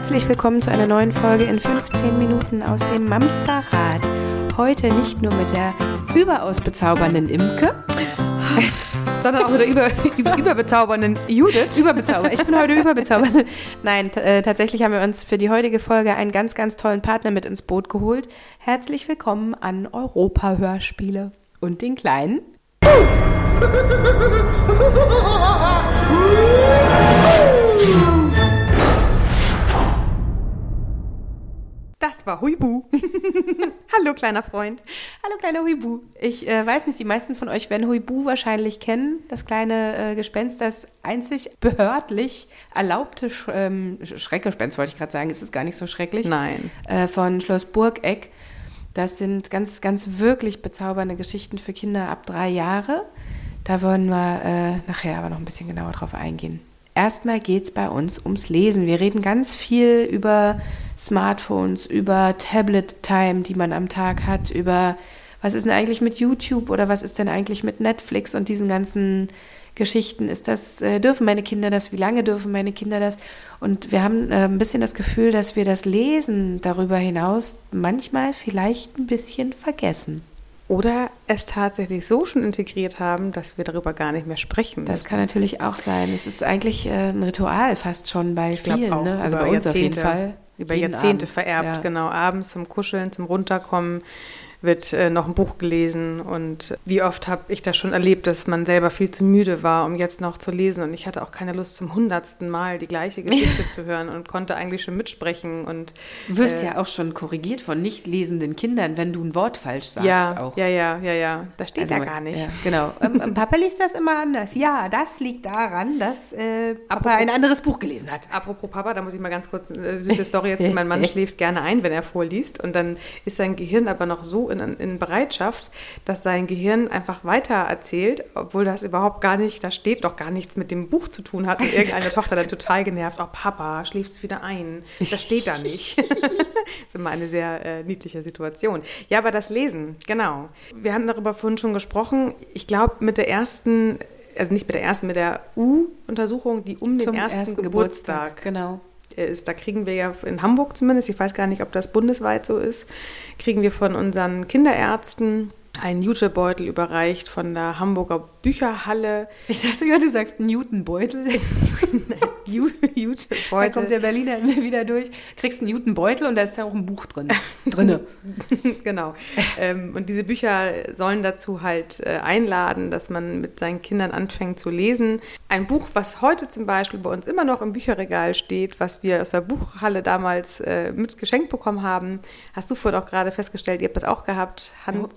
Herzlich willkommen zu einer neuen Folge in 15 Minuten aus dem Mamsterrad. Heute nicht nur mit der überaus bezaubernden Imke, sondern auch mit der über, über, überbezaubernden Judith. Überbezauber. Ich bin heute überbezaubert. Nein, äh, tatsächlich haben wir uns für die heutige Folge einen ganz, ganz tollen Partner mit ins Boot geholt. Herzlich willkommen an Europa-Hörspiele und den Kleinen. Das war Huibu. Hallo, kleiner Freund. Hallo, kleiner Huibu. Ich äh, weiß nicht, die meisten von euch werden Huibu wahrscheinlich kennen. Das kleine äh, Gespenst, das einzig behördlich erlaubte Sch ähm, Schreckgespenst, wollte ich gerade sagen. Es ist gar nicht so schrecklich. Nein. Äh, von Schloss Burgeck. Das sind ganz, ganz wirklich bezaubernde Geschichten für Kinder ab drei Jahre. Da wollen wir äh, nachher aber noch ein bisschen genauer drauf eingehen. Erstmal geht es bei uns ums Lesen. Wir reden ganz viel über Smartphones, über Tablet-Time, die man am Tag hat, über was ist denn eigentlich mit YouTube oder was ist denn eigentlich mit Netflix und diesen ganzen Geschichten. Ist das, äh, dürfen meine Kinder das? Wie lange dürfen meine Kinder das? Und wir haben äh, ein bisschen das Gefühl, dass wir das Lesen darüber hinaus manchmal vielleicht ein bisschen vergessen. Oder es tatsächlich so schon integriert haben, dass wir darüber gar nicht mehr sprechen müssen. Das kann natürlich auch sein. Es ist eigentlich äh, ein Ritual fast schon bei ich vielen, auch, ne? also bei uns Jahrzehnte, auf jeden Fall. Über Jahrzehnte Abend. vererbt, ja. genau. Abends zum Kuscheln, zum Runterkommen wird äh, noch ein Buch gelesen und wie oft habe ich das schon erlebt, dass man selber viel zu müde war, um jetzt noch zu lesen und ich hatte auch keine Lust zum hundertsten Mal die gleiche Geschichte zu hören und konnte eigentlich schon mitsprechen und du wirst äh, ja auch schon korrigiert von nicht lesenden Kindern, wenn du ein Wort falsch sagst ja, auch. Ja, ja, ja, ja, das steht also, ja gar nicht. Ja, genau. Ähm, ähm, Papa liest das immer anders. Ja, das liegt daran, dass äh, Papa ein anderes Buch gelesen hat. Apropos Papa, da muss ich mal ganz kurz eine süße Story erzählen. mein Mann schläft gerne ein, wenn er vorliest und dann ist sein Gehirn aber noch so in, in Bereitschaft, dass sein Gehirn einfach weiter erzählt, obwohl das überhaupt gar nicht, da steht doch gar nichts mit dem Buch zu tun hat. Und irgendeine Tochter dann total genervt, oh Papa, schläfst du wieder ein? Das steht da nicht. das ist immer eine sehr äh, niedliche Situation. Ja, aber das Lesen, genau. Wir haben darüber vorhin schon gesprochen. Ich glaube, mit der ersten also nicht mit der ersten, mit der U-Untersuchung, die um den ersten, ersten, Geburtstag, Geburtstag genau ist. Da kriegen wir ja in Hamburg zumindest, ich weiß gar nicht, ob das bundesweit so ist, kriegen wir von unseren Kinderärzten einen Jutebeutel überreicht von der Hamburger Bücherhalle. Ich dachte ja, du sagst Newtonbeutel. Jutebeutel. Da kommt der Berliner immer wieder durch. Kriegst einen Newtonbeutel und da ist ja auch ein Buch drin. Drinne. genau. Ähm, und diese Bücher sollen dazu halt äh, einladen, dass man mit seinen Kindern anfängt zu lesen. Ein Buch, was heute zum Beispiel bei uns immer noch im Bücherregal steht, was wir aus der Buchhalle damals äh, mit geschenkt bekommen haben. Hast du vorhin auch gerade festgestellt, ihr habt das auch gehabt. Hand,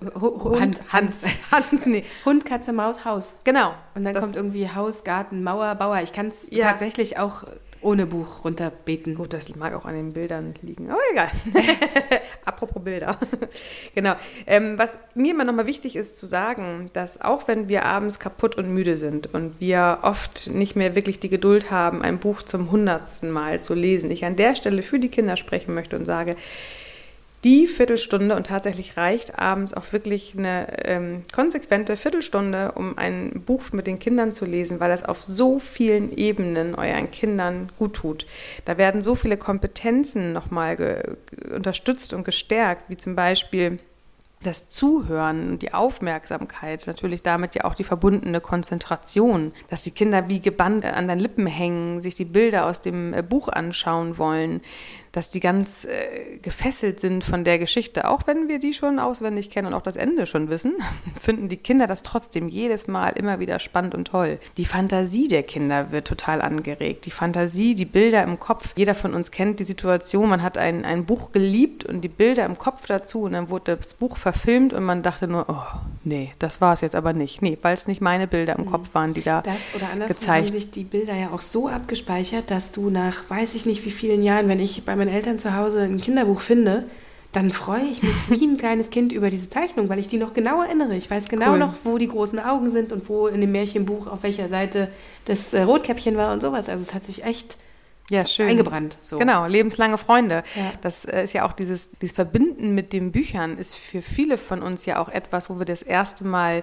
Hund, Hans, Hans, Hans, nee. Hund, Katze, Maus, Haus. Genau. Und dann kommt irgendwie Haus, Garten, Mauer, Bauer. Ich kann es ja. tatsächlich auch ohne Buch runterbeten. Gut, das mag auch an den Bildern liegen, aber egal. Apropos Bilder. genau. Ähm, was mir immer nochmal wichtig ist zu sagen, dass auch wenn wir abends kaputt und müde sind und wir oft nicht mehr wirklich die Geduld haben, ein Buch zum hundertsten Mal zu lesen, ich an der Stelle für die Kinder sprechen möchte und sage, die Viertelstunde und tatsächlich reicht abends auch wirklich eine ähm, konsequente Viertelstunde, um ein Buch mit den Kindern zu lesen, weil das auf so vielen Ebenen euren Kindern gut tut. Da werden so viele Kompetenzen nochmal unterstützt und gestärkt, wie zum Beispiel das Zuhören und die Aufmerksamkeit, natürlich damit ja auch die verbundene Konzentration, dass die Kinder wie gebannt an den Lippen hängen, sich die Bilder aus dem äh, Buch anschauen wollen, dass die ganz äh, gefesselt sind von der Geschichte. Auch wenn wir die schon auswendig kennen und auch das Ende schon wissen, finden die Kinder das trotzdem jedes Mal immer wieder spannend und toll. Die Fantasie der Kinder wird total angeregt. Die Fantasie, die Bilder im Kopf. Jeder von uns kennt die Situation, man hat ein, ein Buch geliebt und die Bilder im Kopf dazu und dann wurde das Buch verfilmt und man dachte nur, oh, nee, das war es jetzt aber nicht. Nee, weil es nicht meine Bilder im mhm. Kopf waren, die da das oder anders gezeigt. haben sich die Bilder ja auch so abgespeichert, dass du nach weiß ich nicht wie vielen Jahren, wenn ich bei meinen Eltern zu Hause ein Kinderbuch finde, dann freue ich mich wie ein kleines Kind über diese Zeichnung, weil ich die noch genau erinnere. Ich weiß genau cool. noch, wo die großen Augen sind und wo in dem Märchenbuch auf welcher Seite das äh, Rotkäppchen war und sowas. Also es hat sich echt ja, schön. eingebrannt. So. Genau, lebenslange Freunde. Ja. Das äh, ist ja auch dieses, dieses Verbinden mit den Büchern ist für viele von uns ja auch etwas, wo wir das erste Mal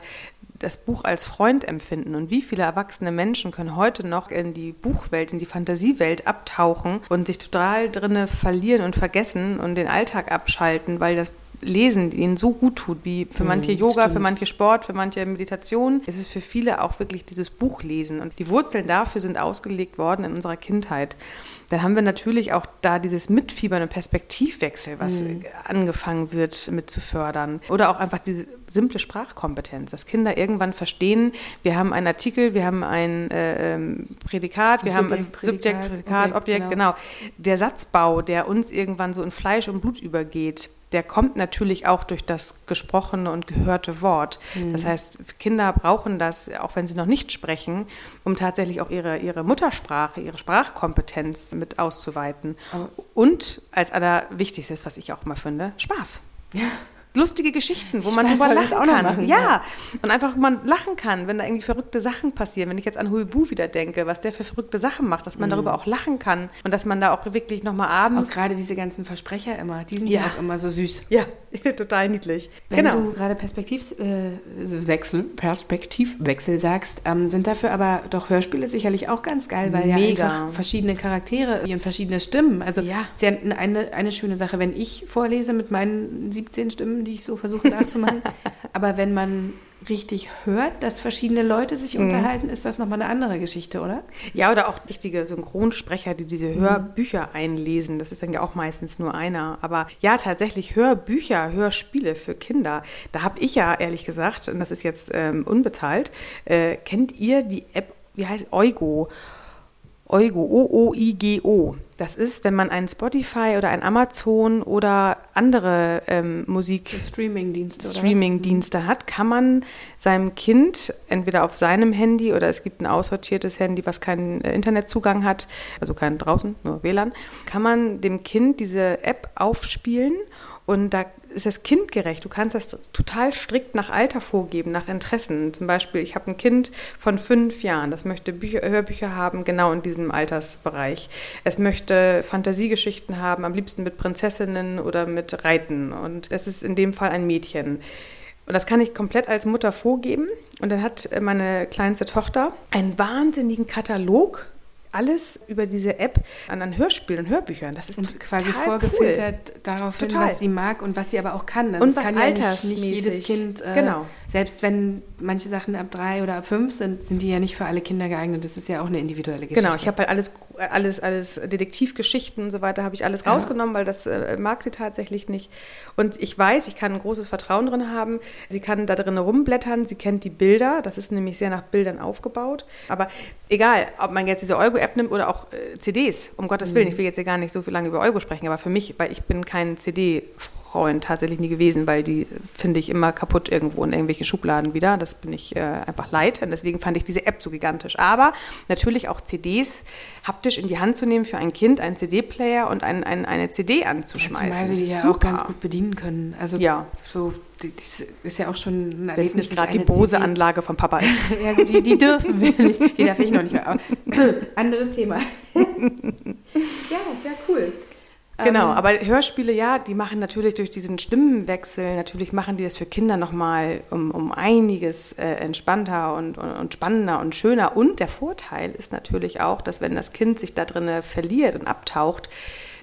das Buch als Freund empfinden? Und wie viele erwachsene Menschen können heute noch in die Buchwelt, in die Fantasiewelt abtauchen und sich total drinne verlieren und vergessen und den Alltag abschalten, weil das Lesen ihnen so gut tut, wie für manche Yoga, stimmt. für manche Sport, für manche Meditation. Es ist für viele auch wirklich dieses Buchlesen. Und die Wurzeln dafür sind ausgelegt worden in unserer Kindheit. Dann haben wir natürlich auch da dieses Mitfiebern und Perspektivwechsel, was mhm. angefangen wird mit zu fördern. Oder auch einfach diese simple Sprachkompetenz, dass Kinder irgendwann verstehen, wir haben einen Artikel, wir haben ein äh, ähm, Prädikat, wir Subjekt, haben ein Subjekt, Prädikat, Objekt, Objekt genau. genau. Der Satzbau, der uns irgendwann so in Fleisch und Blut übergeht, der kommt natürlich auch durch das gesprochene und gehörte Wort. Mhm. Das heißt, Kinder brauchen das, auch wenn sie noch nicht sprechen, um tatsächlich auch ihre, ihre Muttersprache, ihre Sprachkompetenz mit auszuweiten. Oh. Und als allerwichtigstes, was ich auch immer finde, Spaß. Lustige Geschichten, wo man drüber lachen kann. Machen, ja. ja. und einfach man lachen kann, wenn da irgendwie verrückte Sachen passieren. Wenn ich jetzt an Huibu wieder denke, was der für verrückte Sachen macht, dass man mhm. darüber auch lachen kann und dass man da auch wirklich nochmal abends... Auch gerade diese ganzen Versprecher immer, die sind ja auch immer so süß. Ja, total niedlich. Wenn genau. du gerade Perspektivwechsel, äh, Perspektivwechsel sagst, ähm, sind dafür aber doch Hörspiele sicherlich auch ganz geil, weil Mega. ja einfach verschiedene Charaktere ihren verschiedene Stimmen. Also ja. ist ja eine, eine schöne Sache, wenn ich vorlese mit meinen 17 Stimmen, die ich so versuche nachzumachen. Aber wenn man richtig hört, dass verschiedene Leute sich mhm. unterhalten, ist das nochmal eine andere Geschichte, oder? Ja, oder auch richtige Synchronsprecher, die diese mhm. Hörbücher mhm. einlesen. Das ist dann ja auch meistens nur einer. Aber ja, tatsächlich Hörbücher, Hörspiele für Kinder. Da habe ich ja ehrlich gesagt, und das ist jetzt ähm, unbezahlt, äh, kennt ihr die App, wie heißt Eugo? Eugo, O-O-I-G-O. Das ist, wenn man einen Spotify oder ein Amazon oder andere ähm, Musik Streaming-Dienste Streaming hat, kann man seinem Kind entweder auf seinem Handy oder es gibt ein aussortiertes Handy, was keinen äh, Internetzugang hat, also keinen draußen, nur WLAN, kann man dem Kind diese App aufspielen und da ist das kindgerecht. Du kannst das total strikt nach Alter vorgeben, nach Interessen. Zum Beispiel, ich habe ein Kind von fünf Jahren, das möchte Bücher, Hörbücher haben, genau in diesem Altersbereich. Es möchte Fantasiegeschichten haben, am liebsten mit Prinzessinnen oder mit Reiten. Und es ist in dem Fall ein Mädchen. Und das kann ich komplett als Mutter vorgeben. Und dann hat meine kleinste Tochter einen wahnsinnigen Katalog alles über diese App an, an Hörspielen und Hörbüchern. Das ist und quasi vorgefiltert cool. darauf hin, was sie mag und was sie aber auch kann. Das und was kann altersmäßig. Ja nicht, nicht jedes Kind. Äh, genau. Selbst wenn manche Sachen ab drei oder ab fünf sind, sind die ja nicht für alle Kinder geeignet. Das ist ja auch eine individuelle Geschichte. Genau. Ich habe halt alles, alles, alles Detektivgeschichten und so weiter habe ich alles ja. rausgenommen, weil das äh, mag sie tatsächlich nicht. Und ich weiß, ich kann ein großes Vertrauen drin haben. Sie kann da drin rumblättern. Sie kennt die Bilder. Das ist nämlich sehr nach Bildern aufgebaut. Aber egal, ob man jetzt diese Euro App nimmt oder auch äh, CDs, um Gottes Willen. Mhm. Ich will jetzt hier gar nicht so viel lange über Euro sprechen, aber für mich, weil ich bin kein CD-Freund tatsächlich nie gewesen, weil die finde ich immer kaputt irgendwo in irgendwelchen Schubladen wieder. Das bin ich äh, einfach leid und deswegen fand ich diese App so gigantisch. Aber natürlich auch CDs haptisch in die Hand zu nehmen für ein Kind, einen CD-Player und ein, ein, eine CD anzuschmeißen. Ja, zumal sie die ja auch ganz gut bedienen können. Also ja. so das ist ja auch schon ein Erlebnis. Wenn gerade die Bose-Anlage von Papa ist. ja, die, die dürfen wir nicht. Die darf ich noch nicht mehr. Anderes Thema. ja, ja, cool. Genau, ähm, aber Hörspiele, ja, die machen natürlich durch diesen Stimmenwechsel, natürlich machen die das für Kinder nochmal um, um einiges äh, entspannter und, und, und, spannender und schöner. Und der Vorteil ist natürlich auch, dass wenn das Kind sich da drin verliert und abtaucht,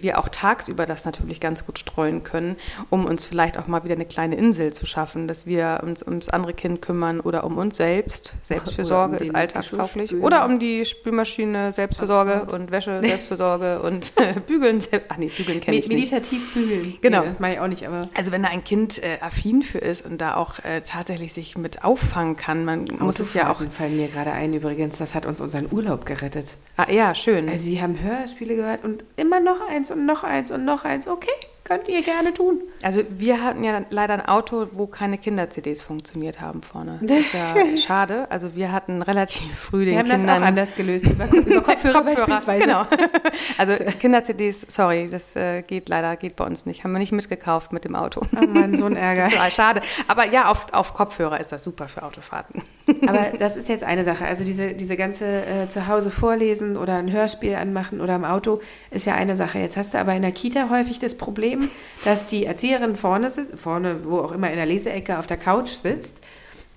wir auch tagsüber das natürlich ganz gut streuen können, um uns vielleicht auch mal wieder eine kleine Insel zu schaffen, dass wir uns ums andere Kind kümmern oder um uns selbst. Selbstfürsorge um ist alltagstauglich. Oder um die Spülmaschine, Selbstfürsorge und Wäsche, Selbstfürsorge und Bügeln. Ach nee, Bügeln kenne ich nicht. Meditativ bügeln. Genau. Nee, das mache ich auch nicht, aber. Also wenn da ein Kind äh, affin für ist und da auch äh, tatsächlich sich mit auffangen kann, man muss es ja auch. fallen mir gerade ein übrigens, das hat uns unseren Urlaub gerettet. Ah ja, schön. Also Sie haben Hörspiele gehört und immer noch eins eins und noch eins und noch eins. Okay, könnt ihr gerne tun. Also wir hatten ja leider ein Auto, wo keine Kinder-CDs funktioniert haben vorne. Das ist ja schade. Also wir hatten relativ früh den Kindern... Wir haben das auch anders gelöst, über, über Kopfhörer, Kopfhörer Genau. Also Kinder-CDs, sorry, das äh, geht leider, geht bei uns nicht. Haben wir nicht mitgekauft mit dem Auto. Oh Mann, so ein Ärger. schade. Aber ja, auf, auf Kopfhörer ist das super für Autofahrten. Aber das ist jetzt eine Sache. Also diese, diese ganze äh, zu Hause vorlesen oder ein Hörspiel anmachen oder im Auto ist ja eine Sache. Jetzt hast du aber in der Kita häufig das Problem, dass die Erzieherin vorne, vorne, wo auch immer in der Leseecke auf der Couch sitzt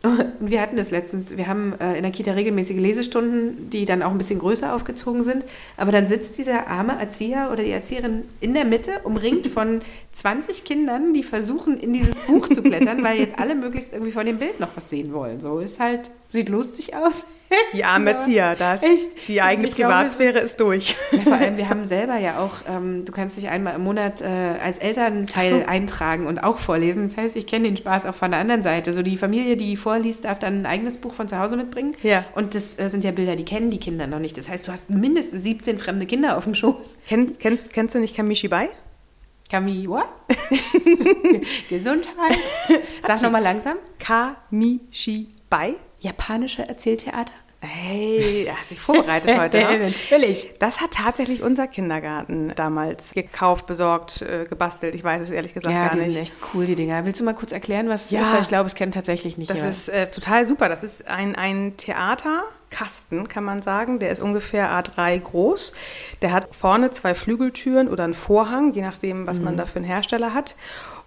Und wir hatten das letztens, wir haben äh, in der Kita regelmäßige Lesestunden, die dann auch ein bisschen größer aufgezogen sind. Aber dann sitzt dieser arme Erzieher oder die Erzieherin in der Mitte, umringt von 20 Kindern, die versuchen, in dieses Buch zu klettern, weil jetzt alle möglichst irgendwie von dem Bild noch was sehen wollen. So ist halt, sieht lustig aus. Die armen Erzieher, das. Echt? Die eigene Ich glaube, Privatsphäre es ist durch. Ja, vor allem, wir haben selber ja auch, ähm, du kannst dich einmal im Monat äh, als Elternteil so. eintragen und auch vorlesen. Das heißt, ich kenne den Spaß auch von der anderen Seite. So die Familie, die vorliest, darf dann ein eigenes Buch von zu Hause mitbringen. Ja. Und das äh, sind ja Bilder, die kennen die Kinder noch nicht. Das heißt, du hast mindestens 17 fremde Kinder auf dem Schoß. Kenn, kennst, kennst du nicht Kamishibai? Kami, what? Gesundheit. Sag nochmal langsam. Kamishibai? Japanische Erzähltheater. Hey, hast dich vorbereitet heute. ne? Natürlich. Das hat tatsächlich unser Kindergarten damals gekauft, besorgt, äh, gebastelt. Ich weiß es ehrlich gesagt Ja, gar die nicht. sind echt cool, die Dinger. Willst du mal kurz erklären, was es Ja. ist? Weil ich glaube, es kennt tatsächlich nicht Das jeder. ist äh, total super. Das ist ein, ein Theaterkasten, kann man sagen. Der ist ungefähr A3 groß. Der hat vorne zwei Flügeltüren oder einen Vorhang, je nachdem, was man da für einen Hersteller hat.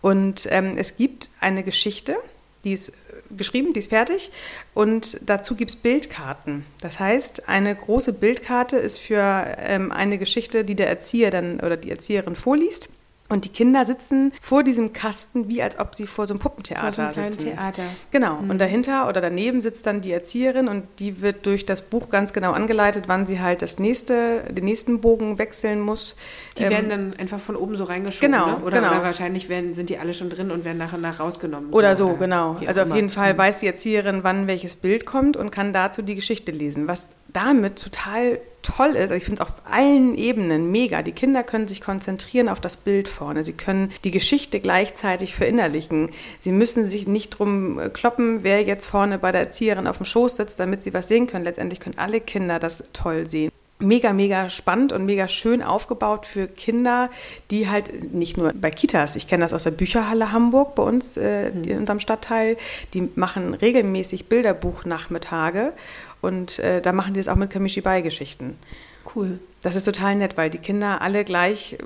Und ähm, es gibt eine Geschichte, die ist geschrieben, die ist fertig. Und dazu gibt es Bildkarten. Das heißt, eine große Bildkarte ist für ähm, eine Geschichte, die der Erzieher dann oder die Erzieherin vorliest. Und die Kinder sitzen vor diesem Kasten, wie als ob sie vor so einem Puppentheater Vor so einem sitzen. Theater. Genau. Und dahinter oder daneben sitzt dann die Erzieherin und die wird durch das Buch ganz genau angeleitet, wann sie halt das nächste, den nächsten Bogen wechseln muss. Die Ähm, werden dann einfach von oben so reingeschoben, Genau, ne? oder, genau. oder wahrscheinlich werden, sind die alle schon drin und werden nach und nach rausgenommen. Oder so, genau. wie auch Also auf immer. jeden Fall weiß die Erzieherin, wann welches Bild kommt und kann dazu die Geschichte lesen. Was damit total toll ist, also ich finde es auf allen Ebenen mega. Die Kinder können sich konzentrieren auf das Bild vorne. Sie können die Geschichte gleichzeitig verinnerlichen. Sie müssen sich nicht drum äh, kloppen, wer jetzt vorne bei der Erzieherin auf dem Schoß sitzt, damit sie was sehen können. Letztendlich können alle Kinder das toll sehen mega, mega spannend und mega schön aufgebaut für Kinder, die halt nicht nur bei Kitas, ich kenne das aus der Bücherhalle Hamburg bei uns äh, in unserem Stadtteil, die machen regelmäßig Bilderbuchnachmittage und äh, da machen die das auch mit Kamishibai-Geschichten. Cool. Das ist total nett, weil die Kinder alle gleich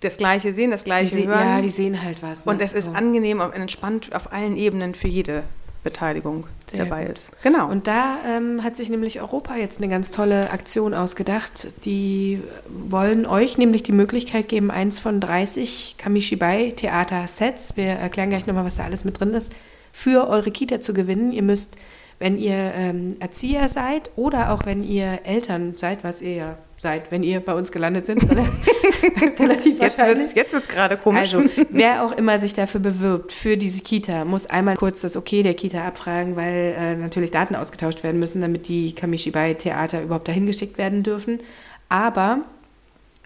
das Gleiche sehen, das Die Gleiche se- hören. ja, die sehen halt was. Ne? und es ist So. angenehm und entspannt auf allen Ebenen für jede Beteiligung, die Sehr dabei gut. ist. Genau. Und da ähm, hat sich nämlich Europa jetzt eine ganz tolle Aktion ausgedacht. Die wollen euch nämlich die Möglichkeit geben, eins von 30 Kamishibai-Theater-Sets, wir erklären gleich nochmal, was da alles mit drin ist, für eure Kita zu gewinnen. Ihr müsst, wenn ihr ähm, Erzieher seid oder auch wenn ihr Eltern seid, was ihr ja seid, wenn ihr bei uns gelandet sind, relativ jetzt wahrscheinlich. wird es jetzt wird's gerade komisch. Also, wer auch immer sich dafür bewirbt, für diese Kita, muss einmal kurz das Okay der Kita abfragen, weil äh, natürlich Daten ausgetauscht werden müssen, damit die Kamishibai-Theater überhaupt dahin geschickt werden dürfen. Aber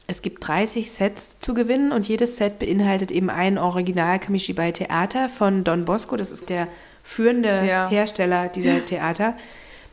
es gibt 30 Sets zu gewinnen und jedes Set beinhaltet eben ein Original Kamishibai-Theater von Don Bosco. Das ist der führende Ja. Hersteller dieser Theater.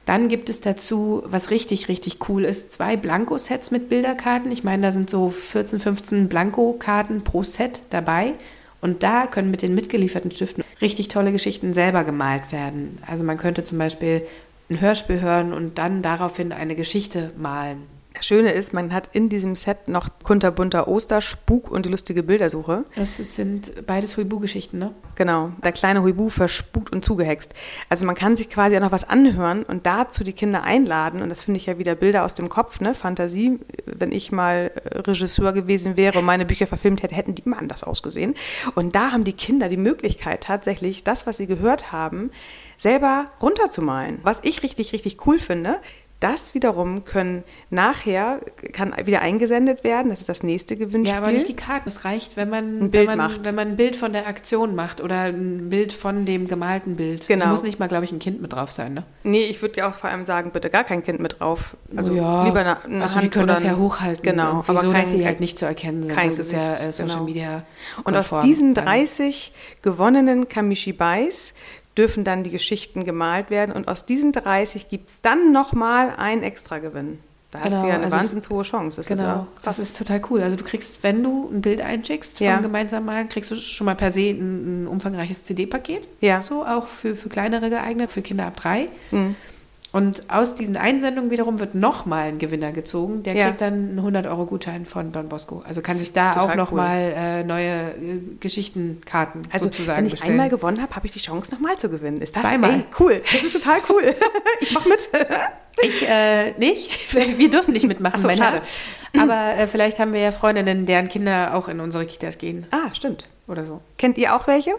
Dann gibt es dazu, was richtig, richtig cool ist, zwei Blanko-Sets mit Bilderkarten. Ich meine, da sind so 14, 15 Blanko-Karten pro Set dabei. Und da können mit den mitgelieferten Stiften richtig tolle Geschichten selber gemalt werden. Also man könnte zum Beispiel ein Hörspiel hören und dann daraufhin eine Geschichte malen. Das Schöne ist, man hat in diesem Set noch kunterbunter Oster, Spuk und die lustige Bildersuche. Das sind beides Huibu-Geschichten, ne? Genau, der kleine Huibu verspukt und zugehext. Also man kann sich quasi auch noch was anhören und dazu die Kinder einladen. Und das finde ich ja wieder Bilder aus dem Kopf, ne? Fantasie. Wenn ich mal äh, Regisseur gewesen wäre und meine Bücher verfilmt hätte, hätten die immer anders ausgesehen. Und da haben die Kinder die Möglichkeit, tatsächlich das, was sie gehört haben, selber runterzumalen. Was ich richtig, richtig cool finde. Das wiederum können nachher, kann wieder eingesendet werden. Das ist das nächste Gewinnspiel. Ja, aber nicht die Karten. Es reicht, wenn man Ein Bild wenn man, macht. wenn man ein Bild von der Aktion macht oder ein Bild von dem gemalten Bild. Genau. Es muss nicht mal, glaube ich, ein Kind mit drauf sein, ne? Nee, ich würde ja auch vor allem sagen, bitte gar kein Kind mit drauf. Also ja, lieber eine, eine also Hand die können das ja hochhalten. Genau, aber so, kein, dass sie halt nicht zu erkennen sind. kein das ist ja Gesicht, äh, Social genau. Media. Und aus konform diesen dann. 30 gewonnenen Kamishibais dürfen dann die Geschichten gemalt werden. Und aus diesen 30 gibt es dann nochmal einen Extragewinn. Da hast Genau, du ja eine also wahnsinns hohe Chance. Das ist Genau, ja das ist total cool. Also du kriegst, wenn du ein Bild einschickst Ja. vom gemeinsamen Malen, kriegst du schon mal per se ein, ein umfangreiches CD-Paket. Ja. So auch für, für kleinere geeignet, für Kinder ab drei. Mhm. Und aus diesen Einsendungen wiederum wird nochmal ein Gewinner gezogen. Der Ja. kriegt dann einen 100-Euro-Gutschein von Don Bosco. Also kann sich da auch cool. nochmal äh, neue äh, Geschichtenkarten Also, sozusagen wenn ich bestellen. einmal gewonnen habe, habe ich die Chance, nochmal zu gewinnen. Ist das Zweimal. Ey, cool. Das ist total cool. ich mach mit. Ich äh, nicht. Wir dürfen nicht mitmachen, Ach so, mein schade. Aber äh, vielleicht haben wir ja Freundinnen, deren Kinder auch in unsere Kitas gehen ah, stimmt. oder so. Kennt ihr auch welche?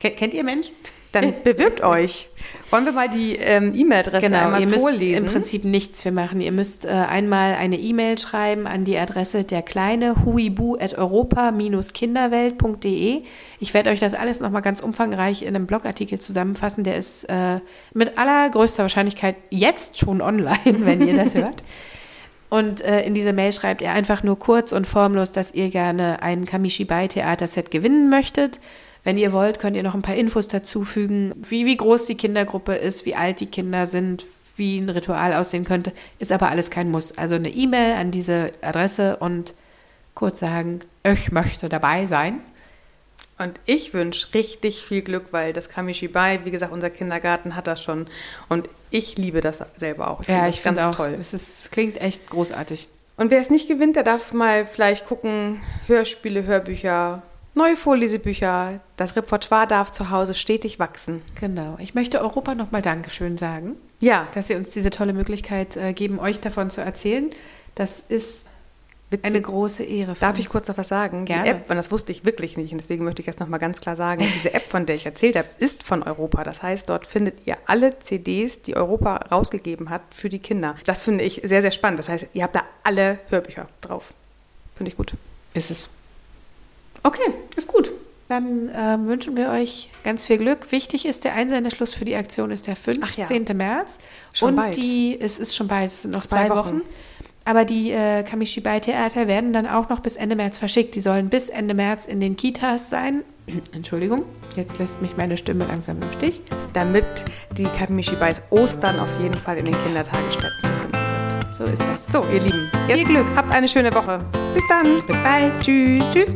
Ken kennt ihr Menschen? Dann bewirbt euch. Wollen wir mal die ähm, E-Mail-Adresse Genau, einmal ihr müsst vorlesen? im Prinzip nichts für machen. Ihr müsst äh, einmal eine E-Mail schreiben an die Adresse der kleine huibu at europa-kinderwelt.de. Ich werde euch das alles nochmal ganz umfangreich in einem Blogartikel zusammenfassen. Der ist äh, mit allergrößter Wahrscheinlichkeit jetzt schon online, wenn ihr das hört. Und äh, in dieser Mail schreibt ihr einfach nur kurz und formlos, dass ihr gerne ein Kamishibai-Theaterset gewinnen möchtet. Wenn ihr wollt, könnt ihr noch ein paar Infos dazu fügen, wie, wie groß die Kindergruppe ist, wie alt die Kinder sind, wie ein Ritual aussehen könnte. Ist aber alles kein Muss. Also eine E-Mail an diese Adresse und kurz sagen, ich möchte dabei sein. Und ich wünsche richtig viel Glück, weil das Kamishibai, wie gesagt, unser Kindergarten hat das schon. Und ich liebe das selber auch. ja, das ich finde auch, toll. es ist, klingt echt großartig. Und wer es nicht gewinnt, der darf mal vielleicht gucken, Hörspiele, Hörbücher, neue Vorlesebücher. Das Repertoire darf zu Hause stetig wachsen. Genau. Ich möchte Europa nochmal Dankeschön sagen. Ja, dass Sie uns diese tolle Möglichkeit äh, geben, euch davon zu erzählen. Das ist witzig. eine große Ehre. Für Darf uns. ich kurz noch was sagen? Gerne. Die App, und das wusste ich wirklich nicht, und deswegen möchte ich jetzt nochmal ganz klar sagen, diese App, von der ich erzählt habe, ist von Europa. Das heißt, dort findet ihr alle CDs, die Europa rausgegeben hat für die Kinder. Das finde ich sehr, sehr spannend. Das heißt, ihr habt da alle Hörbücher drauf. Finde ich gut. Ist es. Okay, ist gut. Dann ähm, wünschen wir euch ganz viel Glück. Wichtig ist, der Einsendeschluss für die Aktion ist der 15. Ach ja. März. Schon Und bald. die, es ist schon bald, es sind noch Zwei zwei, Wochen. Wochen. Aber die äh, Kamishibai-Theater werden dann auch noch bis Ende März verschickt. Die sollen bis Ende März in den Kitas sein. Entschuldigung, jetzt lässt mich meine Stimme langsam im Stich. Damit die Kamishibais Ostern auf jeden Fall in den Kindertagesstätten zu finden sind. So ist das. So, ihr Lieben, jetzt Viel Glück. Habt eine schöne Woche. Bis dann. Bis bald. Tschüss. Tschüss.